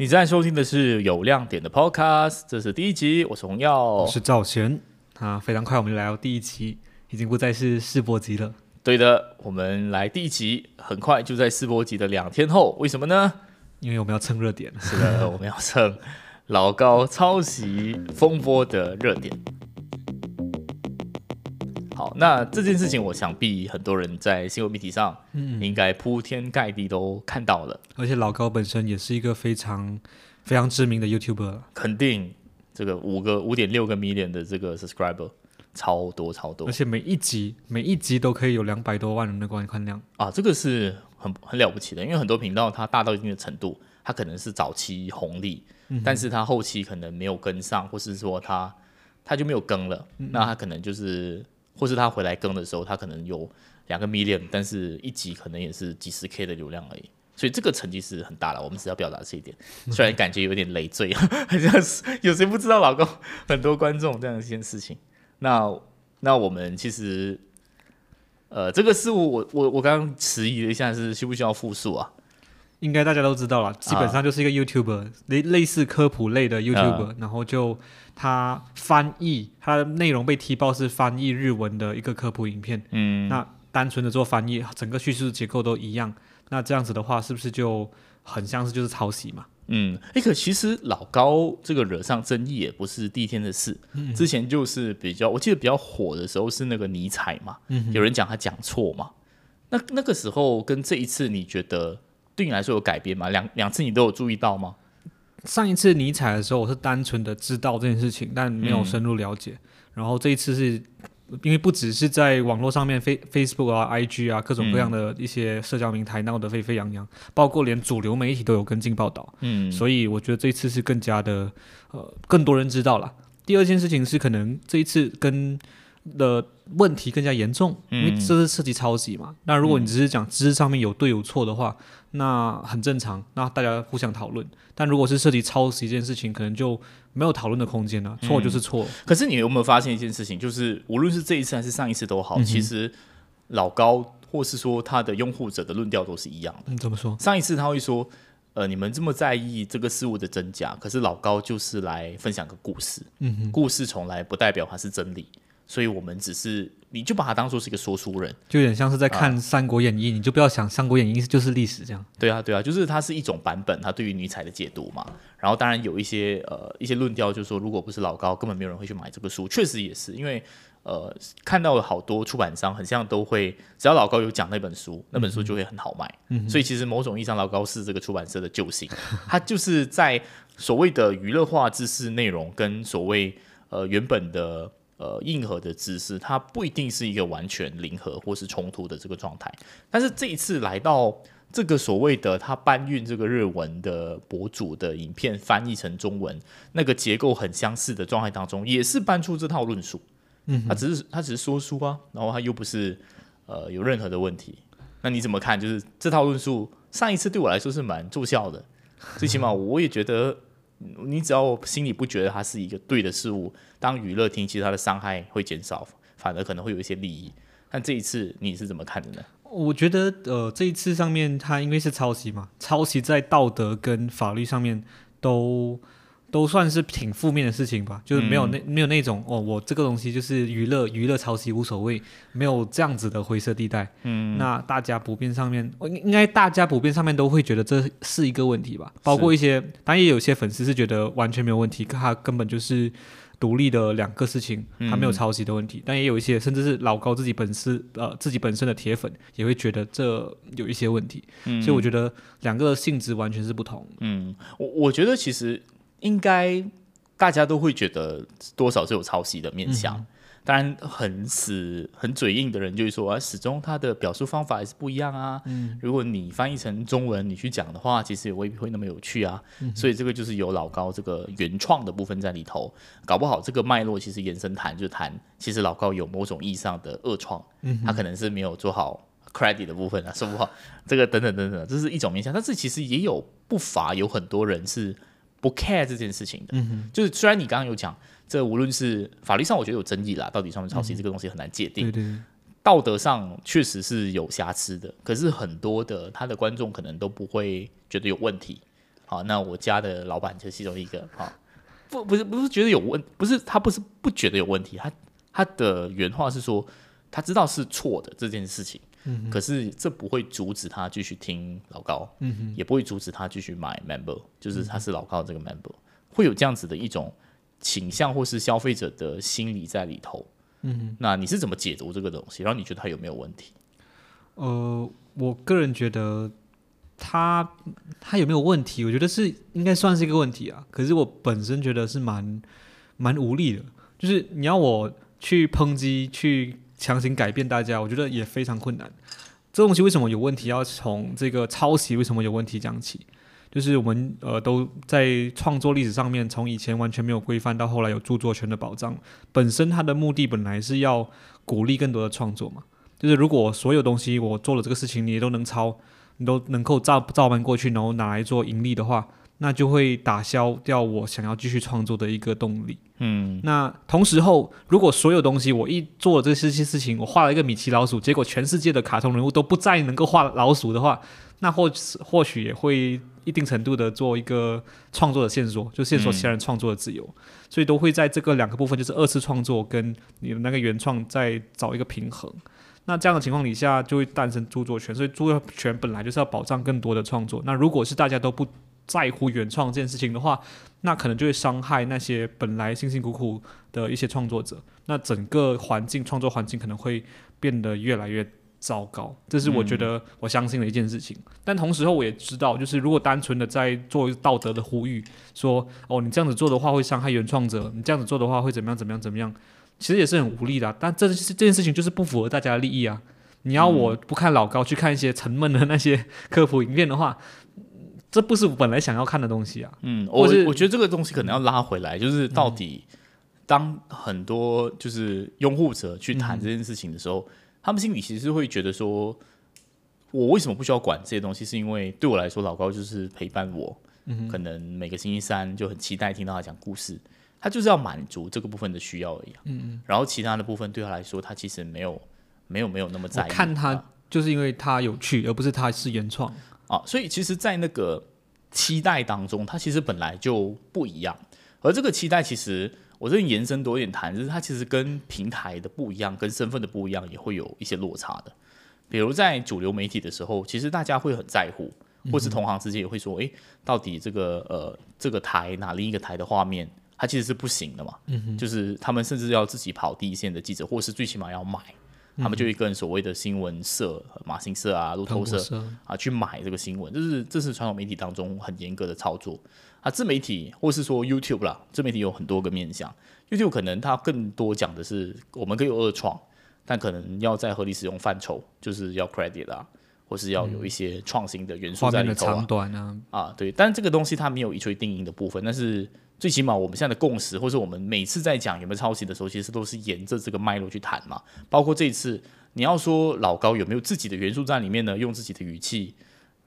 你正在收听的是有亮点的 Podcast，这是第一集，我是洪耀我。是赵贤啊，非常快我们就来到第一集，已经不再是试播集了。对的，我们来第一集，很快就在试播集的两天后，为什么呢？因为我们要蹭热点，是的，我们要蹭老高抄袭风波的热点。好，那这件事情，我想必很多人在新闻媒体上，嗯应该铺天盖地都看到了。而且老高本身也是一个非常非常知名的 YouTuber 肯定这个五个五点六个 million 的这个 subscriber 超多超多。而且每一集每一集都可以有两百多万人的观看量。啊，这个是很很了不起的，因为很多频道它大到一定的程度，它可能是早期红利，但是它后期可能没有跟上，或是说它它就没有更了，那它可能就是，或是他回来更的时候，他可能有两个 million，但是一集可能也是几十 k 的流量而已。所以这个成绩是很大了，我们只要表达这一点。虽然感觉有点累赘，好像是有谁不知道老公很多观众这样一件事情。那那我们其实呃，这个事物我我我刚刚迟疑了一下，是需不需要复述啊？应该大家都知道了，基本上就是一个 YouTuber，类、类似科普类的 YouTuber，、然后就他翻译，他的内容被踢爆是翻译日文的一个科普影片，嗯，那单纯的做翻译，整个叙事结构都一样，那这样子的话，是不是就很像是就是抄袭嘛？嗯，哎、可其实老高这个惹上争议也不是第一天的事，嗯。之前就是比较，我记得比较火的时候是那个尼采嘛，有人讲他讲错嘛，那那个时候跟这一次，你觉得对你来说有改变吗？两两次你都有注意到吗？上一次尼采的时候，我是单纯的知道这件事情，但没有深入了解。然后这一次是因为不只是在网络上面，Face Facebook 啊、IG 啊各种各样的一些社交平台闹得沸沸扬扬，包括连主流媒体都有跟进报道，嗯，所以我觉得这一次是更加的呃更多人知道了。第二件事情是可能这一次跟的问题更加严重，因为嗯这是涉及抄袭嘛。那如果你只是讲知识上面有对有错的话，那很正常，那大家互相讨论。但如果是涉及抄袭这件事情，可能就没有讨论的空间了。错就是错，可是你有没有发现一件事情，就是无论是这一次还是上一次都好，其实老高或是说他的拥护者的论调都是一样的。嗯，怎么说？上一次他会说，呃，你们这么在意这个事物的真假，可是老高就是来分享个故事，嗯，故事从来不代表它是真理，所以我们只是你就把它当做是一个说书人，就有点像是在看《三国演义》，你就不要想《三国演义》就是历史这样。对啊，对啊，就是它是一种版本，它对于尼采的解读嘛。然后当然有一些呃一些论调，就是说如果不是老高，根本没有人会去买这个书。确实也是，因为呃看到了好多出版商，很像都会只要老高有讲那本书，那本书就会很好卖。所以其实某种意义上，老高是这个出版社的救星，他就是在所谓的娱乐化知识内容跟所谓呃原本的。呃，硬核的知识，它不一定是一个完全零和或是冲突的这个状态。但是这一次来到这个所谓的他搬运这个日文的博主的影片翻译成中文，那个结构很相似的状态当中，也是搬出这套论述。嗯，他只是他只是说书啊，然后他又不是呃有任何的问题。那你怎么看？就是这套论述上一次对我来说是蛮奏效的，最起码我也觉得，你只要心里不觉得它是一个对的事物，当娱乐听，其实它的伤害会减少，反而可能会有一些利益。但这一次你是怎么看的呢？我觉得呃，这一次上面它因为是抄袭嘛，抄袭在道德跟法律上面都都算是挺负面的事情吧，就是没有那、没有那种哦，我这个东西就是娱乐娱乐抄袭无所谓，没有这样子的灰色地带。嗯，那大家普遍上面，应应该大家普遍上面都会觉得这是一个问题吧，包括一些，当然也有些粉丝是觉得完全没有问题，他根本就是。独立的两个事情，他没有抄袭的问题，但也有一些甚至是老高自己本身呃自己本身的铁粉也会觉得这有一些问题，所以我觉得两个性质完全是不同。嗯，我我觉得其实应该大家都会觉得多少是有抄袭的面向。当然，很死、很嘴硬的人就会说啊，始终他的表述方法还是不一样啊。嗯，如果你翻译成中文，你去讲的话，其实也未必会那么有趣啊。所以这个就是有老高这个原创的部分在里头，搞不好这个脉络其实延伸谈就谈，其实老高有某种意义上的恶创，他可能是没有做好 credit 的部分啊，说不好这个等等等等，这是一种面向。但是其实也有不乏有很多人是不 care 这件事情的，就是虽然你刚刚有讲。这无论是法律上，我觉得有争议啦，到底算不算抄袭这个东西很难界定。对对对，道德上确实是有瑕疵的，可是很多的他的观众可能都不会觉得有问题。好，那我家的老板就其中一个，好，不不是不是觉得有问，不是他不是不觉得有问题，他他的原话是说他知道是错的这件事情，嗯，可是这不会阻止他继续听老高，嗯也不会阻止他继续买 member，就是他是老高这个 member，会有这样子的一种倾向或是消费者的心理在里头，嗯，那你是怎么解读这个东西？然后你觉得他有没有问题？呃，我个人觉得他他有没有问题？我觉得是应该算是一个问题啊。可是我本身觉得是蛮蛮无力的，就是你要我去抨击、去强行改变大家，我觉得也非常困难。这东西为什么有问题？要从这个抄袭为什么有问题讲起。就是我们呃都在创作历史上面，从以前完全没有规范到后来有著作权的保障，本身它的目的本来是要鼓励更多的创作嘛。就是如果所有东西我做了这个事情，你都能抄，你都能够照照搬过去，然后拿来做盈利的话，那就会打消掉我想要继续创作的一个动力。嗯，那同时候，如果所有东西我一做了这些事情，我画了一个米奇老鼠，结果全世界的卡通人物都不再能够画老鼠的话，那或或许也会一定程度的做一个创作的线索，就线索其他人创作的自由，所以都会在这个两个部分，就是二次创作跟你的那个原创，再找一个平衡。那这样的情况底下，就会诞生著作权，所以著作权本来就是要保障更多的创作。那如果是大家都不在乎原创这件事情的话，那可能就会伤害那些本来辛辛苦苦的一些创作者。那整个环境创作环境可能会变得越来越糟糕，这是我觉得我相信的一件事情。但同时候我也知道，就是如果单纯的在做道德的呼吁，说哦你这样子做的话会伤害原创者，你这样子做的话会怎么样怎么样怎么样。其实也是很无力的，但这这件事情就是不符合大家的利益啊！你要我不看老高，去看一些沉闷的那些科普影片的话，这不是我本来想要看的东西啊。嗯，我我觉得这个东西可能要拉回来，就是到底当很多就是拥护者去谈这件事情的时候，他们心里其实会觉得说，我为什么不需要管这些东西？是因为对我来说，老高就是陪伴我，嗯可能每个星期三就很期待听到他讲故事。他就是要满足这个部分的需要而已，嗯嗯，然后其他的部分对他来说，他其实没有没有没有那么在意。看他就是因为他有趣，而不是他是原创啊。所以其实，在那个期待当中，它其实本来就不一样。而这个期待，其实我这边延伸多一点谈，就是它其实跟平台的不一样，跟身份的不一样，也会有一些落差的。比如在主流媒体的时候，其实大家会很在乎，或是同行之间也会说，诶，到底这个呃这个台哪另一个台的画面。它其实是不行的嘛，就是他们甚至要自己跑第一线的记者，或是最起码要买，他们就会跟所谓的新闻社、马新社啊、路透社啊去买这个新闻，就是这是传统媒体当中很严格的操作。啊。自媒体或是说 YouTube 啦，自媒体有很多个面向，YouTube 可能它更多讲的是我们可以有二创，但可能要在合理使用范畴，就是要 credit 啊，或是要有一些创新的元素在里头啊。啊，对，但这个东西它没有一锤定音的部分，但是。最起码我们现在的共识，或是我们每次在讲有没有抄袭的时候，其实都是沿着这个脉络去谈嘛。包括这一次，你要说老高有没有自己的元素在里面呢？用自己的语气，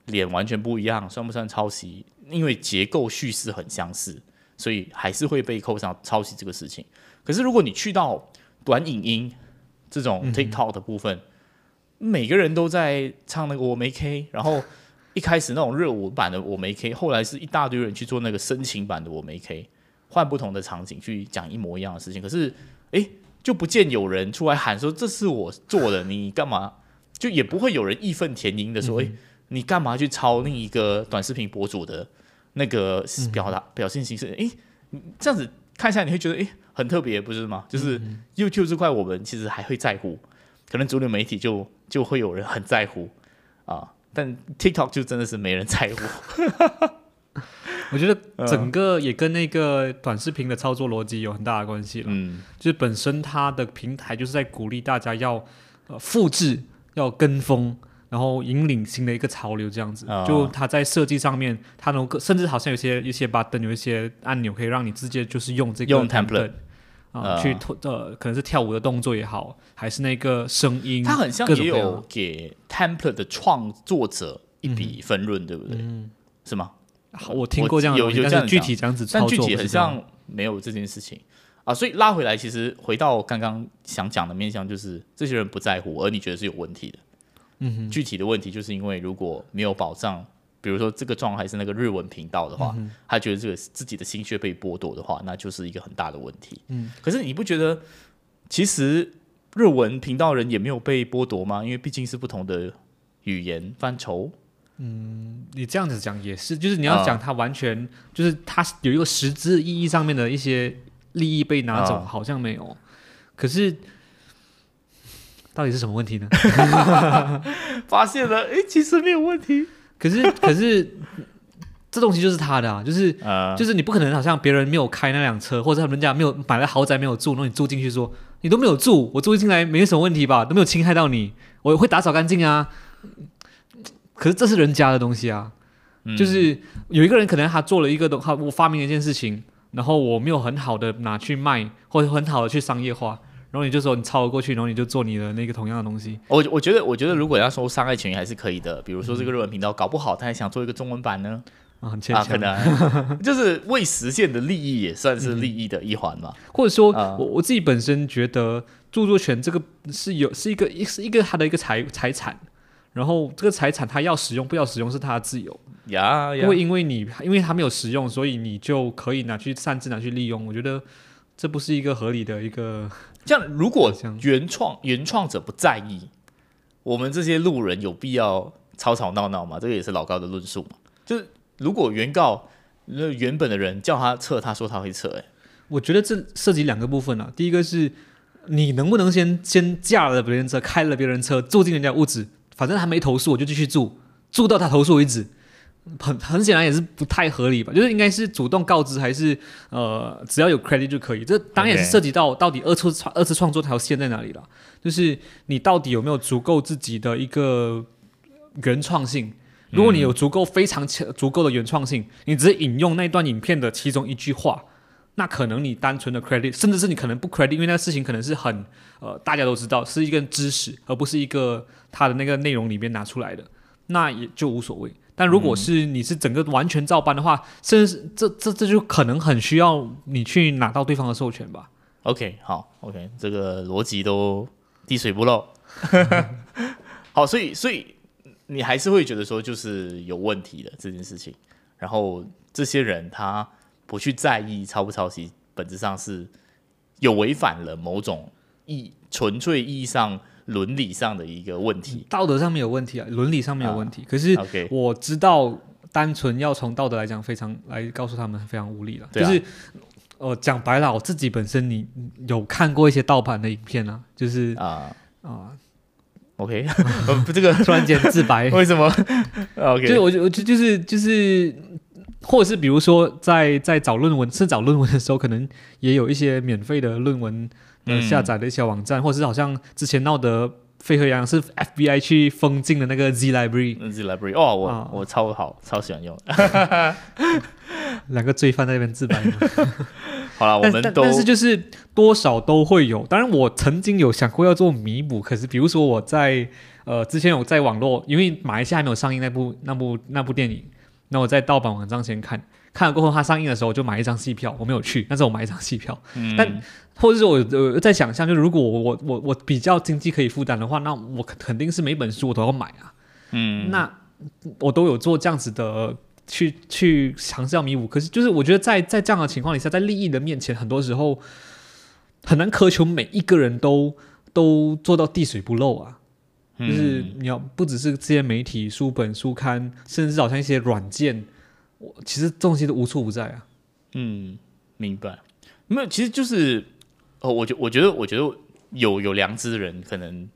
脸完全不一样，算不算抄袭？因为结构叙事很相似，所以还是会被扣上抄袭这个事情。可是如果你去到短影音这种 TikTok 的部分，每个人都在唱那个我没 K，然后。一开始那种热舞版的我没 K，后来是一大堆人去做那个深情版的我没 K，换不同的场景去讲一模一样的事情。可是，哎，就不见有人出来喊说这是我做的，你干嘛？就也不会有人义愤填膺的说，哎，你干嘛去抄另一个短视频博主的那个表达表现形式？哎，这样子看下来你会觉得，哎，很特别，不是吗？就是 YouTube 这块我们其实还会在乎，可能主流媒体就就会有人很在乎啊。但 TikTok 就真的是没人在乎，我觉得整个也跟那个短视频的操作逻辑有很大的关系了。嗯，就是本身它的平台就是在鼓励大家要呃复制、要跟风，然后引领新的一个潮流这样子。就它在设计上面，它能够甚至好像有些一些 button 有一些按钮可以让你直接就是用这个用 template。啊，去呃，可能是跳舞的动作也好，还是那个声音，它很像也有给 template 的创作者一笔分润，对不对？嗯是吗？好我听过这样有有这样具体这样子，但具体很像没有这件事情啊。所以拉回来，其实回到刚刚想讲的面向，就是这些人不在乎，而你觉得是有问题的。嗯哼，具体的问题就是因为如果没有保障比如说这个状态是那个日文频道的话，他觉得这个自己的心血被剥夺的话，那就是一个很大的问题。嗯，可是你不觉得其实日文频道人也没有被剥夺吗？因为毕竟是不同的语言范畴。嗯你这样子讲也是，就是你要讲他完全就是他有一个实质意义上面的一些利益被拿走，啊好像没有。可是到底是什么问题呢？发现了，哎，其实没有问题。可是 可是这东西就是他的啊，就是呃，就是你不可能好像别人没有开那辆车，或者人家没有买了豪宅没有住，然后你住进去说你都没有住，我住进来没什么问题吧，都没有侵害到你，我会打扫干净啊。可是这是人家的东西啊，嗯。就是有一个人可能他做了一个东，他我发明了一件事情，然后我没有很好的拿去卖，或者很好的去商业化，然后你就说你抄了过去，然后你就做你的那个同样的东西，我我觉得，我觉得如果要说伤害权益还是可以的。比如说这个日文频道，搞不好他还想做一个中文版呢，啊，很牵啊，强。可能 就是未实现的利益也算是利益的一环嘛。或者说，啊我我自己本身觉得著作权这个是有是一个一是一个他的一个财财产，然后这个财产他要使用不要使用是他的自由，呀呀不会，因为你因为他没有使用，所以你就可以拿去擅自拿去利用。我觉得这不是一个合理的一个这样如果原创原创者不在意，我们这些路人有必要吵吵闹闹吗？这个也是老高的论述嘛。就是如果原告那原本的人叫他撤，他说他会撤、欸，我觉得这涉及两个部分啊。第一个是你能不能先先驾了别人车，开了别人车，住进人家屋子，反正他没投诉，我就继续住，住到他投诉为止。很很显然也是不太合理吧，就是应该是主动告知，还是呃只要有 credit 就可以。这当然也是涉及到到底二次创二次创作这条线在哪里了，就是你到底有没有足够自己的一个原创性。如果你有足够非常强足够的原创性，你只是引用那段影片的其中一句话，那可能你单纯的 credit，甚至是你可能不 credit，因为那个事情可能是很呃大家都知道是一个知识，而不是一个它的那个内容里面拿出来的，那也就无所谓。但如果是你是整个完全照搬的话，甚至是这这这就可能很需要你去拿到对方的授权吧。OK，好，OK，这个逻辑都滴水不漏。好，所以所以你还是会觉得说就是有问题的这件事情，然后这些人他不去在意抄不抄袭，本质上是有违反了某种意纯粹意义上伦理上的一个问题。道德上面有问题啊，伦理上面有问题。可是我知道，单纯要从道德来讲，非常来告诉他们非常无力了。啊就是呃，讲白了，我自己本身你有看过一些盗版的影片啊，就是啊、啊、OK，这个 突然间自白，为什么？OK，就是我就我就就是就是，或者是比如说在在找论文是找论文的时候，可能也有一些免费的论文的嗯下载的一些网站，或者是好像之前闹得沸沸扬扬，是 FBI 去封禁的那个 Z Library，那是 library 哦，我、啊我超好，超喜欢用。两个罪犯在那边自白。好了，我们都但是就是多少都会有。当然，我曾经有想过要做弥补，可是比如说我在呃之前有在网络，因为马来西亚还没有上映那部那部那部电影，那我在盗版网站先看，看了过后它上映的时候我就买一张戏票，我没有去，但是我买一张戏票。嗯但或者是我呃在想象，就是如果我我我我比较经济可以负担的话，那我肯肯定是每本书我都要买啊。嗯那我都有做这样子的去去尝试要弥补，可是就是我觉得在在这样的情况底下，在利益的面前，很多时候很难苛求每一个人都都做到滴水不漏啊。就是嗯你要不只是这些媒体、书本、书刊，甚至好像一些软件，我其实东西都无处不在啊。嗯，明白。没有，其实就是哦，我觉我觉得我觉得有有良知的人，可能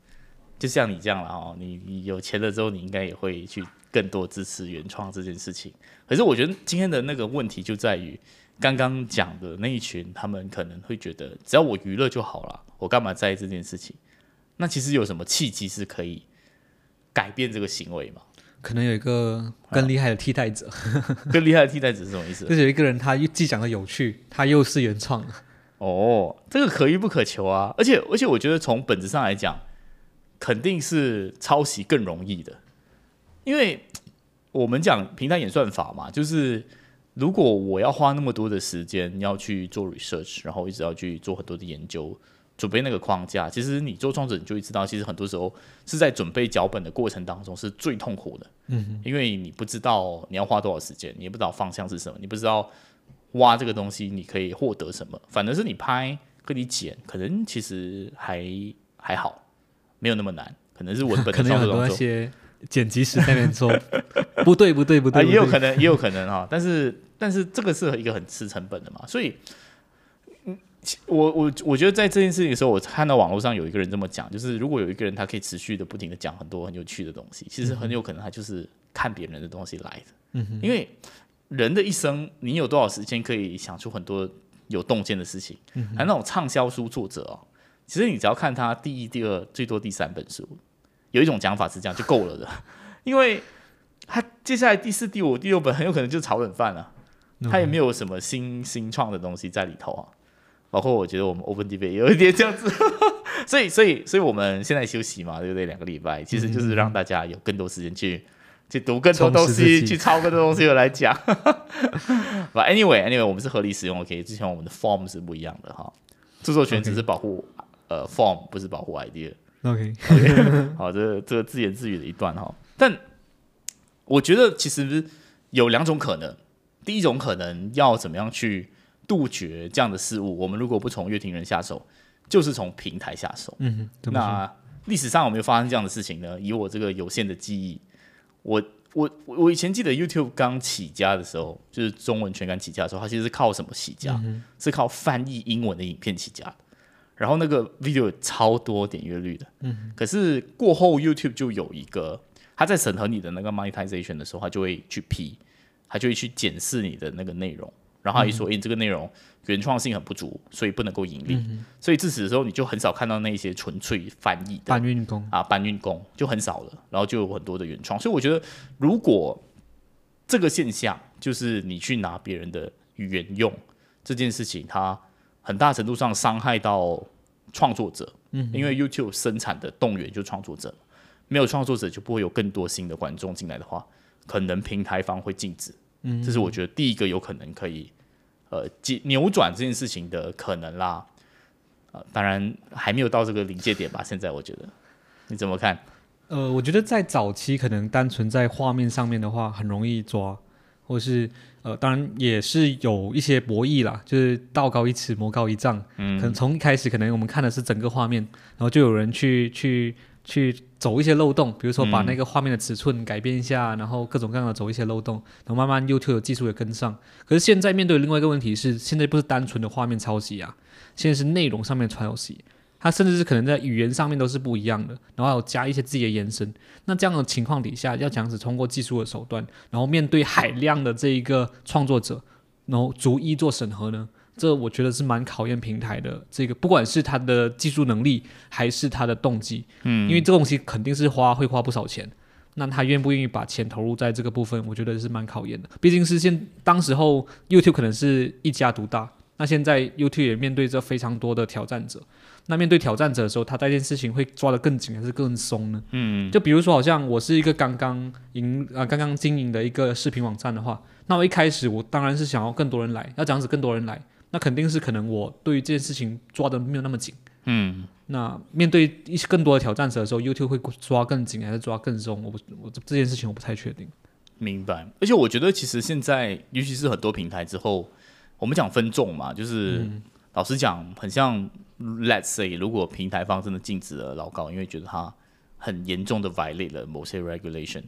就像你这样了哦，你你有钱了之后，你应该也会去更多支持原创这件事情。可是我觉得今天的那个问题就在于刚刚讲的那一群，他们可能会觉得只要我娱乐就好了，我干嘛在意这件事情？那其实有什么契机是可以改变这个行为吗？可能有一个更厉害的替代者，更厉害的替代者是什么意思就？是有一个人他又既讲的有趣，他又是原创的。哦，这个可遇不可求啊！而且而且，我觉得从本质上来讲，肯定是抄袭更容易的，因为我们讲平台演算法嘛，就是如果我要花那么多的时间要去做 research，然后一直要去做很多的研究，准备那个框架，其实你做创作者你就会知道，其实很多时候是在准备脚本的过程当中是最痛苦的，嗯，因为你不知道你要花多少时间，你也不知道方向是什么，你不知道挖这个东西你可以获得什么，反而是你拍跟你剪，可能其实还还好，没有那么难，可能是文本可能有很多的创作。当中。那些剪辑师在那边说不对不对不啊，对，也有可能，也有可能哈，但是但是这个是一个很吃成本的嘛，所以，我我我觉得在这件事情的时候，我看到网络上有一个人这么讲，就是如果有一个人他可以持续的不停的讲很多很有趣的东西，其实很有可能他就是看别人的东西来的，嗯哼。因为人的一生，你有多少时间可以想出很多有洞见的事情？嗯？还有那种畅销书作者哦，其实你只要看他第一、第二，最多第三本书，有一种讲法是这样就够了的，因为他接下来第四、第五、第六本很有可能就是炒冷饭了、他也没有什么新新创的东西在里头啊。包括我觉得我们 Open Debate 也有一点这样子，所以所以所以我们现在休息嘛，对不对？两个礼拜，其实就是让大家有更多时间去去读更多东西，去抄更多东西来讲。But anyway anyway，我们是合理使用，OK。之前我们的 form 是不一样的哈，著作权只是保护呃 form，不是保护 idea。OK OK 好，这个这个自言自语的一段哈。但我觉得其实有两种可能，第一种可能要怎么样去杜绝这样的事物？我们如果不从乐听人下手，就是从平台下手。嗯那历史上有没有发生这样的事情呢？以我这个有限的记忆，我我我以前记得 YouTube 刚起家的时候，就是中文全刚起家的时候，它其实是靠什么起家？是靠翻译英文的影片起家的。然后那个 video 有超多点阅率的，嗯，可是过后 YouTube 就有一个，他在审核你的那个 monetization 的时候，他就会去批，他就会去检视你的那个内容，然后他一说，诶，你这个内容原创性很不足，所以不能够盈利，所以自此的时候，你就很少看到那些纯粹翻译的搬运工，啊搬运工就很少了，然后就有很多的原创，所以我觉得如果这个现象就是你去拿别人的语言用这件事情，它很大程度上伤害到创作者，嗯，因为 YouTube 生产的动员就是创作者，没有创作者就不会有更多新的观众进来的话，可能平台方会禁止，嗯，这是我觉得第一个有可能可以呃解扭转这件事情的可能啦，呃，当然还没有到这个临界点吧，现在我觉得你怎么看？呃，我觉得在早期可能单纯在画面上面的话，很容易抓，或是呃，当然也是有一些博弈啦，就是道高一尺，魔高一丈。嗯，可能从一开始可能我们看的是整个画面，然后就有人去去去走一些漏洞，比如说把那个画面的尺寸改变一下，然后各种各样的走一些漏洞，然后慢慢 YouTube 的技术也跟上。可是现在面对另外一个问题是，现在不是单纯的画面抄袭啊，现在是内容上面抄袭。它甚至是可能在语言上面都是不一样的，然后还有加一些自己的延伸。那这样的情况底下，要讲是通过技术的手段，然后面对海量的这一个创作者，然后逐一做审核呢？这我觉得是蛮考验平台的这个，不管是他的技术能力还是他的动机，嗯，因为这个东西肯定是花会花不少钱。那他愿不愿意把钱投入在这个部分，我觉得是蛮考验的。毕竟是现当时候 YouTube 可能是一家独大，那现在 YouTube 也面对着非常多的挑战者。那面对挑战者的时候，他这件事情会抓得更紧还是更松呢？嗯，就比如说，好像我是一个刚刚营啊刚刚经营的一个视频网站的话，那我一开始我当然是想要更多人来，要这样子更多人来，那肯定是可能我对于这件事情抓的没有那么紧。嗯，那面对一些更多的挑战者的时候，YouTube 会抓更紧还是抓更松？我不我这件事情我不太确定。明白。而且我觉得其实现在，尤其是很多平台之后，我们讲分众嘛，就是、老实讲，很像 Let's say，如果平台方真的禁止了老高，因为觉得他很严重的 violate 了某些 regulation，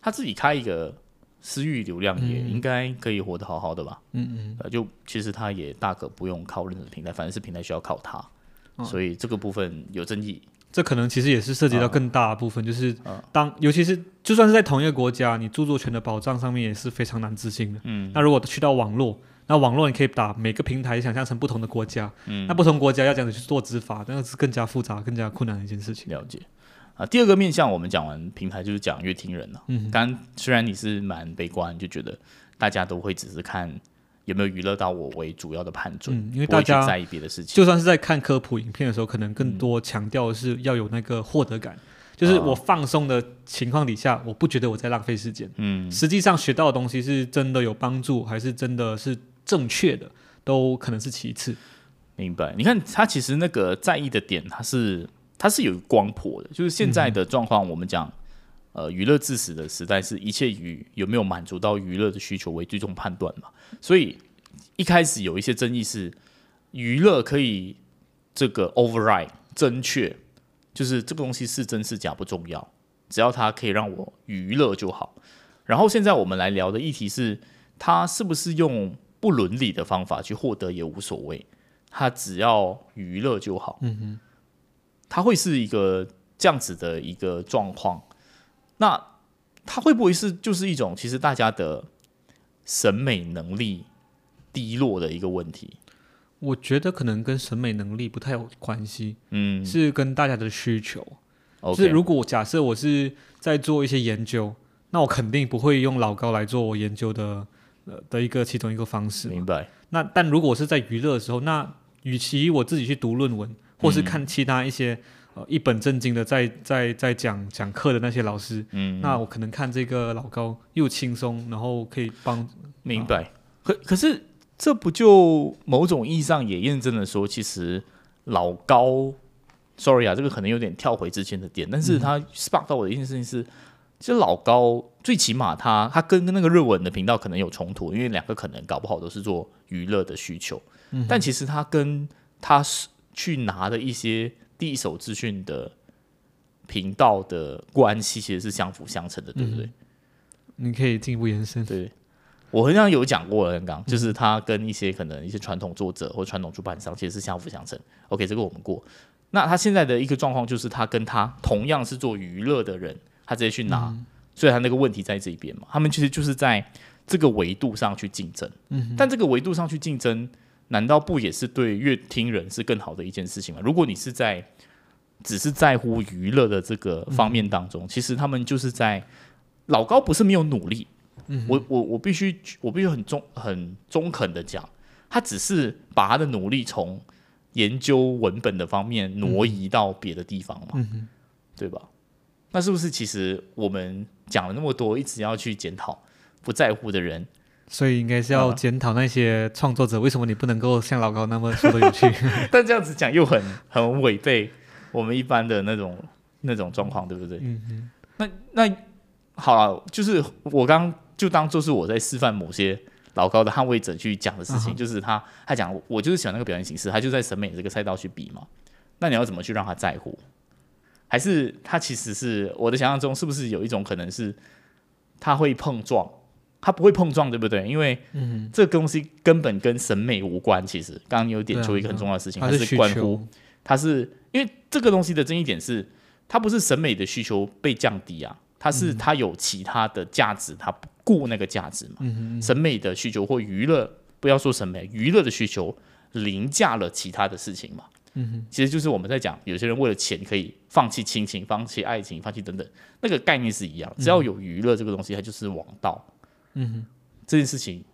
他自己开一个私域流量也应该可以活得好好的吧？嗯嗯，呃，就其实他也大可不用靠任何平台，反正是平台需要靠他，所以这个部分有争议。这可能其实也是涉及到更大的部分，就是啊。当尤其是就算是在同一个国家，你著作权的保障上面也是非常难执行的。嗯，那如果去到网络，那网络你可以把每个平台想象成不同的国家，嗯。那不同国家要这样子去做执法，那是更加复杂、更加困难的一件事情。了解啊。第二个面向，我们讲完平台，就是讲乐听人了。嗯，刚刚虽然你是蛮悲观，就觉得大家都会只是看有没有娱乐到我为主要的判准，嗯因为大家在意别的事情。就算是在看科普影片的时候，可能更多强调的是要有那个获得感，就是我放松的情况底下，我不觉得我在浪费时间。嗯，实际上学到的东西是真的有帮助，还是真的是正确的，都可能是其次。明白。你看他其实那个在意的点，他是他是有光谱的，就是现在的状况，我们讲。呃，娱乐至死的时代是一切以有没有满足到娱乐的需求为最终判断嘛？所以一开始有一些争议是娱乐可以这个 override 正确，就是这个东西是真是假不重要，只要它可以让我娱乐就好。然后现在我们来聊的议题是，它是不是用不伦理的方法去获得也无所谓，它只要娱乐就好。嗯哼，它会是一个这样子的一个状况。那它会不会是就是一种其实大家的审美能力低落的一个问题？我觉得可能跟审美能力不太有关系，嗯，是跟大家的需求。就是如果假设我是在做一些研究，那我肯定不会用老高来做我研究的呃的一个其中一个方式。明白。那但如果是在娱乐的时候，那与其我自己去读论文，或是看其他一些呃。一本正经的在在在讲讲课的那些老师，嗯，那我可能看这个老高又轻松，然后可以帮明白。可可是这不就某种意义上也验证了说，其实老高，sorry 啊，这个可能有点跳回之前的点，但是他 spark 到我的一件事情是，其实老高最起码他他跟那个日文的频道可能有冲突，因为两个可能搞不好都是做娱乐的需求，嗯但其实他跟他是去拿的一些。第一手资讯的频道的关系其实是相辅相成的，对不对？你可以进一步延伸。对，我好像有讲过了，刚刚就是他跟一些可能一些传统作者或传统出版商其实是相辅相成。OK，这个我们过。那他现在的一个状况就是他跟他同样是做娱乐的人，他直接去拿，所以他那个问题在这一边嘛。他们其实就是在这个维度上去竞争，嗯，但这个维度上去竞争。难道不也是对乐听人是更好的一件事情吗？如果你是在只是在乎娱乐的这个方面当中，其实他们就是在老高不是没有努力。我我我必须我必须很中很中肯的讲，他只是把他的努力从研究文本的方面挪移到别的地方嘛，对吧？那是不是其实我们讲了那么多，一直要去检讨不在乎的人？所以应该是要检讨那些创作者，为什么你不能够像老高那么说的有趣？但这样子讲又很很违背我们一般的那种那种状况，对不对？嗯嗯。那那好了，就是我刚就当做是我在示范某些老高的捍卫者去讲的事情，就是他他讲我就是喜欢那个表现形式，他就在审美这个赛道去比嘛。那你要怎么去让他在乎？还是他其实是我的想象中，是不是有一种可能是他会碰撞？它不会碰撞，对不对？因为这个东西根本跟审美无关。其实，刚刚你有点出一个很重要的事情，它是关乎，它是因为这个东西的争议点是，它不是审美的需求被降低啊，它是它有其他的价值，它不顾那个价值嘛。审美的需求或娱乐，不要说审美，娱乐的需求凌驾了其他的事情嘛。嗯其实就是我们在讲，有些人为了钱可以放弃亲情、放弃爱情、放弃等等，那个概念是一样。只要有娱乐这个东西，它就是王道。嗯，这件事情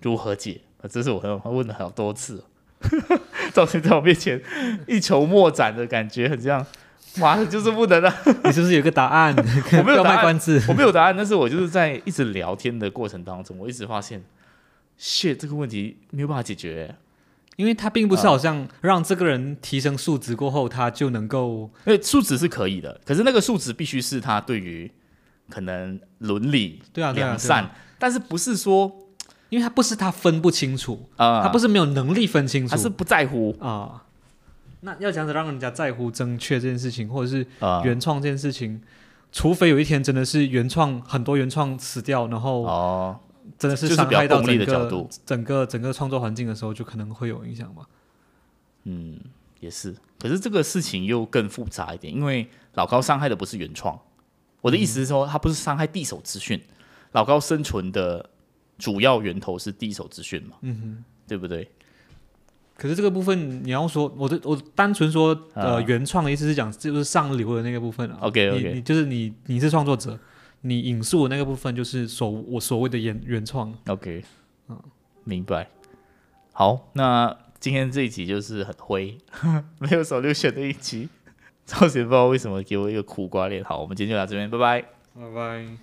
如何解？这是我很问了好多次，造成在我面前一筹莫展的感觉，很像，妈的，就是不能啊！你是不是有个答案？我没有卖关子，我没有答案，但是我就是在一直聊天的过程当中，我一直发现，shit，这个问题没有办法解决，因为他并不是好像让这个人提升数值过后，他就能够，因为数值是可以的，可是那个数值必须是他对于。可能伦理对啊良善，但是不是说，因为他不是他分不清楚啊，他不是没有能力分清楚，他是不在乎啊。那要讲子让人家在乎正确这件事情，或者是原创这件事情，除非有一天真的是原创很多原创死掉，然后哦，真的是伤害到整个整个整个创作环境的时候，就可能会有影响吧。嗯，也是。可是这个事情又更复杂一点，因为老高伤害的不是原创。我的意思是说，它不是伤害第一手资讯，老高生存的主要源头是第一手资讯嘛？嗯哼，对不对？可是这个部分你要说，我的我单纯说，呃，原创的意思是讲就是上流的那个部分啊。OK OK，你就是你你是创作者，你引述的那个部分就是所我所谓的原原创。OK，嗯，明白。好，那今天这一集就是很灰，没有手六选的一集。赵贤不知道为什么给我一个苦瓜脸。好，我们今天就到这边，拜拜，拜拜。